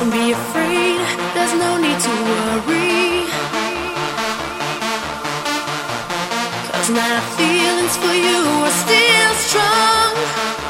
Don't be afraid, there's no need to worry. Cause my feelings for you are still strong.